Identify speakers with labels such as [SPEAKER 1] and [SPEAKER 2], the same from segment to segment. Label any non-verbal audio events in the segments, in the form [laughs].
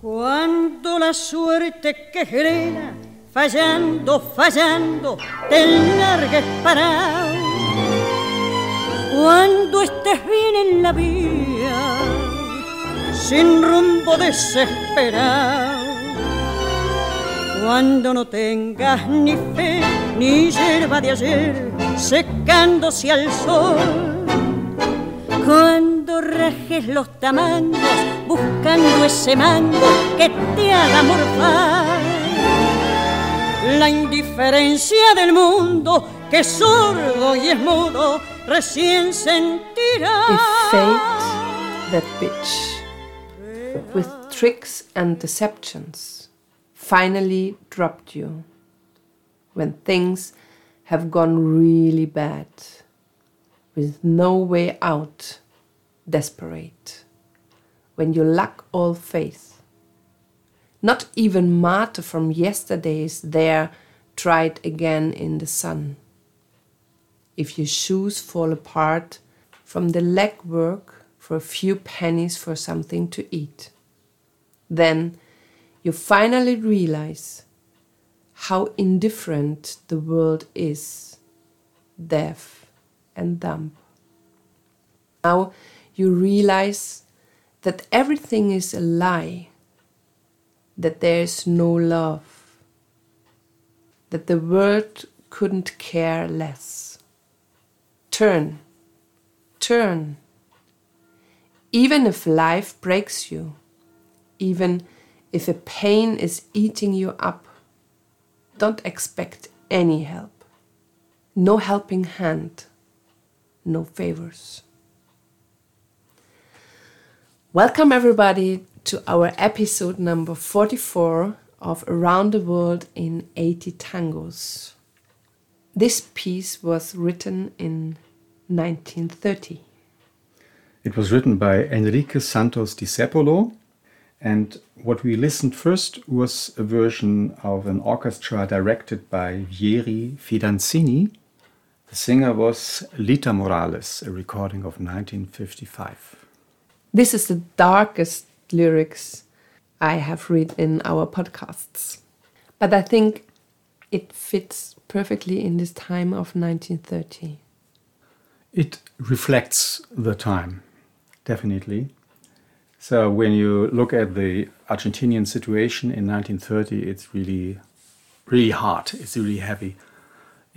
[SPEAKER 1] Cuando la suerte quejera, fallando, fallando, te largues parado. Cuando estés bien en la vía, sin rumbo desesperado. Cuando no tengas ni fe ni hierba de ayer secándose al sol cuando rajes los tamangos buscando ese mango que te haga morfar. La indiferencia del mundo que es sordo y es mudo recién sentirá.
[SPEAKER 2] If fate, that bitch, with tricks and deceptions, finally dropped you when things have gone really bad with no way out, desperate, when you lack all faith. Not even mate from yesterday is there tried again in the sun. If your shoes fall apart from the legwork for a few pennies for something to eat, then you finally realize how indifferent the world is, deaf and dumb. Now you realize that everything is a lie, that there is no love, that the world couldn't care less. Turn, turn. Even if life breaks you, even if a pain is eating you up, don't expect any help. No helping hand no favors. Welcome, everybody, to our episode number 44 of Around the World in 80 Tangos. This piece was written in 1930.
[SPEAKER 3] It was written by Enrique Santos Discepolo, and what we listened first was a version of an orchestra directed by Vieri Fidanzini the singer was Lita Morales, a recording of 1955.
[SPEAKER 2] This is the darkest lyrics I have read in our podcasts. But I think it fits perfectly in this time of 1930.
[SPEAKER 3] It reflects the time, definitely. So when you look at the Argentinian situation in 1930, it's really, really hard. It's really heavy.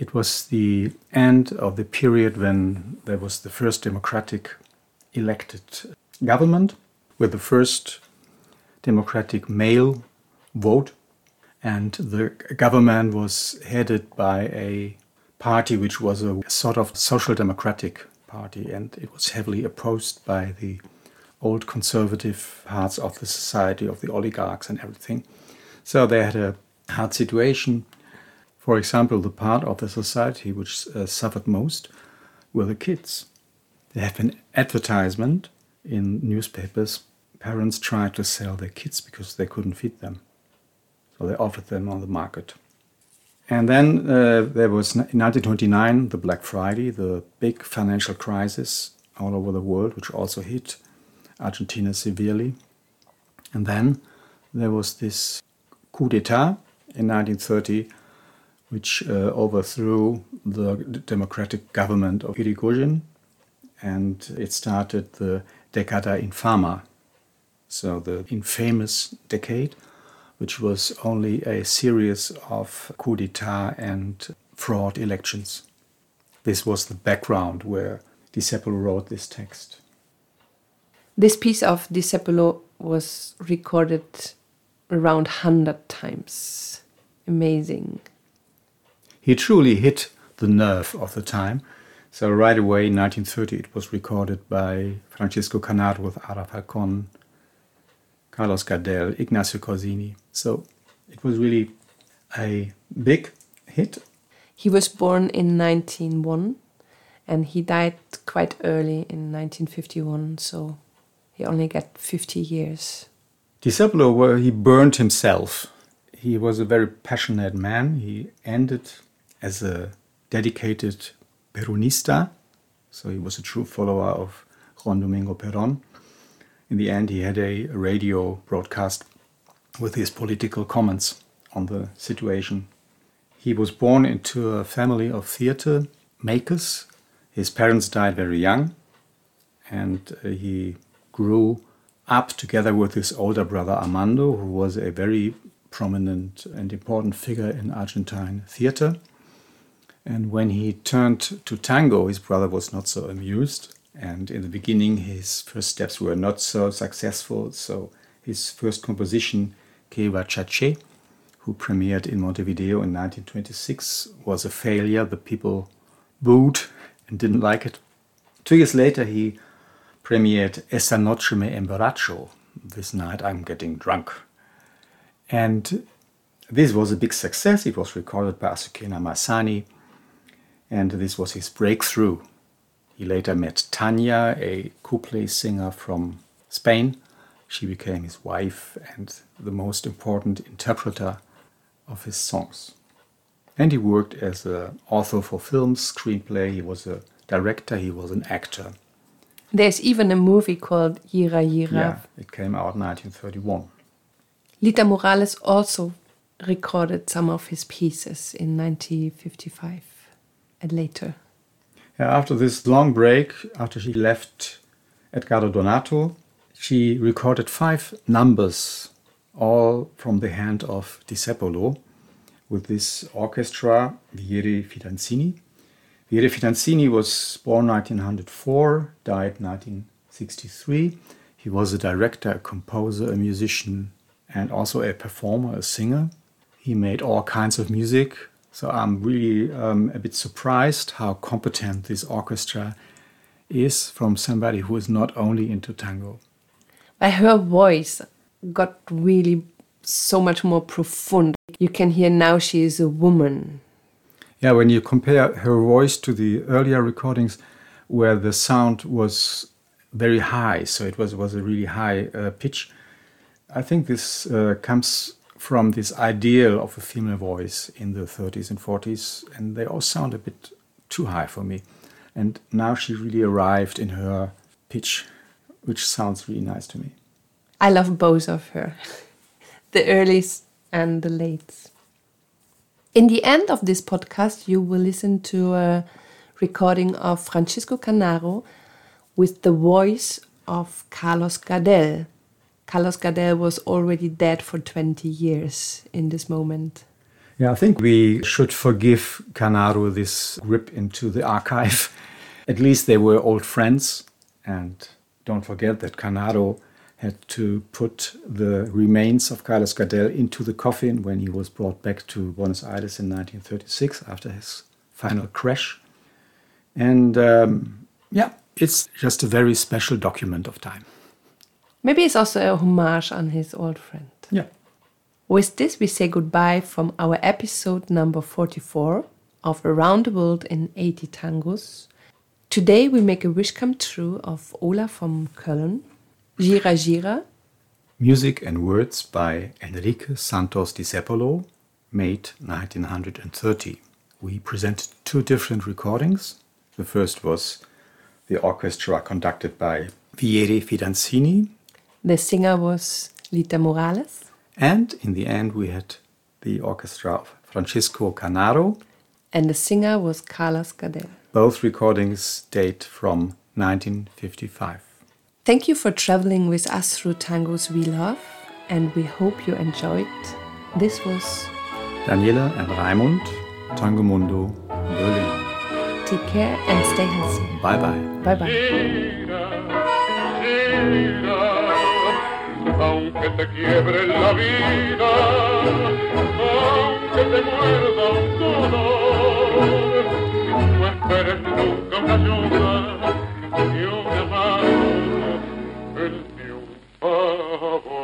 [SPEAKER 3] It was the end of the period when there was the first democratic elected government with the first democratic male vote. And the government was headed by a party which was a sort of social democratic party, and it was heavily opposed by the old conservative parts of the society, of the oligarchs and everything. So they had a hard situation. For example, the part of the society which uh, suffered most were the kids. There have been advertisement in newspapers. Parents tried to sell their kids because they couldn't feed them. So they offered them on the market. And then uh, there was in 1929 the Black Friday, the big financial crisis all over the world, which also hit Argentina severely. And then there was this coup d'etat in 1930 which uh, overthrew the democratic government of Irigoyen, and it started the Decada Infame, so the infamous decade, which was only a series of coup d'etat and fraud elections. This was the background where Discepolo wrote this text.
[SPEAKER 2] This piece of Discepolo was recorded around 100 times. Amazing
[SPEAKER 3] he truly hit the nerve of the time. So right away in 1930 it was recorded by Francisco Canaro with Ada Falcon, Carlos Gardel, Ignacio Corsini. So it was really a big hit.
[SPEAKER 2] He was born in 1901 and he died quite early in 1951, so he only got 50 years.
[SPEAKER 3] Discepolo, he burned himself. He was a very passionate man. He ended as a dedicated Peronista, so he was a true follower of Juan Domingo Perón. In the end, he had a radio broadcast with his political comments on the situation. He was born into a family of theater makers. His parents died very young, and uh, he grew up together with his older brother Armando, who was a very prominent and important figure in Argentine theater. And when he turned to tango, his brother was not so amused. And in the beginning, his first steps were not so successful. So his first composition, Qué vachaché, who premiered in Montevideo in 1926, was a failure. The people booed and didn't like it. Two years later, he premiered Esta Noche Me Emborracho. This night I'm getting drunk. And this was a big success. It was recorded by Azucena Maizani, and this was his breakthrough. He later met Tania, a couple singer from Spain. She became his wife and the most important interpreter of his songs. And he worked as an author for films, screenplay, he was a director, he was an actor.
[SPEAKER 2] There's even a movie called Yira Yira.
[SPEAKER 3] Yeah, it came out in 1931.
[SPEAKER 2] Lita Morales also recorded some of his pieces in 1955 and later.
[SPEAKER 3] Yeah, after this long break, after she left Edgardo Donato, she recorded five numbers, all from the hand of Discepolo, with this orchestra, Vieri Fidanzini. Vieri Fidanzini was born 1904, died 1963. He was a director, a composer, a musician, and also a performer, a singer. He made all kinds of music. So I'm really um, a bit surprised how competent this orchestra is from somebody who is not only into tango.
[SPEAKER 2] But her voice got really so much more profound. You can hear now she is a woman.
[SPEAKER 3] Yeah, when you compare her voice to the earlier recordings where the sound was very high, so it was, was a really high uh, pitch, I think this uh, comes from this ideal of a female voice in the 30s and 40s, and they all sound a bit too high for me. And now she really arrived in her pitch, which sounds really nice to me.
[SPEAKER 2] I love both of her, [laughs] the earlies and the lates. In the end of this podcast, you will listen to a recording of Francisco Canaro with the voice of Carlos Gardel. Carlos Gardel was already dead for 20 years in this moment.
[SPEAKER 3] Yeah, I think we should forgive Canaro this grip into the archive. [laughs] At least they were old friends. And don't forget that Canaro had to put the remains of Carlos Gardel into the coffin when he was brought back to Buenos Aires in 1936 after his final crash. And um, yeah, it's just a very special document of time.
[SPEAKER 2] Maybe it's also a homage on his old friend.
[SPEAKER 3] Yeah.
[SPEAKER 2] With this, we say goodbye from our episode number 44 of Around the World in 80 Tangos. Today, we make a wish come true of Ola from Köln, Yira Yira.
[SPEAKER 3] Music and words by Enrique Santos Discepolo, made 1930. We presented two different recordings. The first was the orchestra conducted by Vieri Fidanzini,
[SPEAKER 2] the singer was Lita Morales.
[SPEAKER 3] And in the end, we had the orchestra of Francisco Canaro.
[SPEAKER 2] And the singer was Carlos Gardel.
[SPEAKER 3] Both recordings date from 1955.
[SPEAKER 2] Thank you for traveling with us through tangos we love, and we hope you enjoyed. This was
[SPEAKER 3] Daniela and Raimund, Tango Mundo, Berlin.
[SPEAKER 2] Take care and stay healthy.
[SPEAKER 3] Bye bye.
[SPEAKER 2] Bye bye.
[SPEAKER 4] aunque te quiebre la vida, aunque te muerda un dolor, no esperes nunca una ayuda ni una mano, el ni un favor.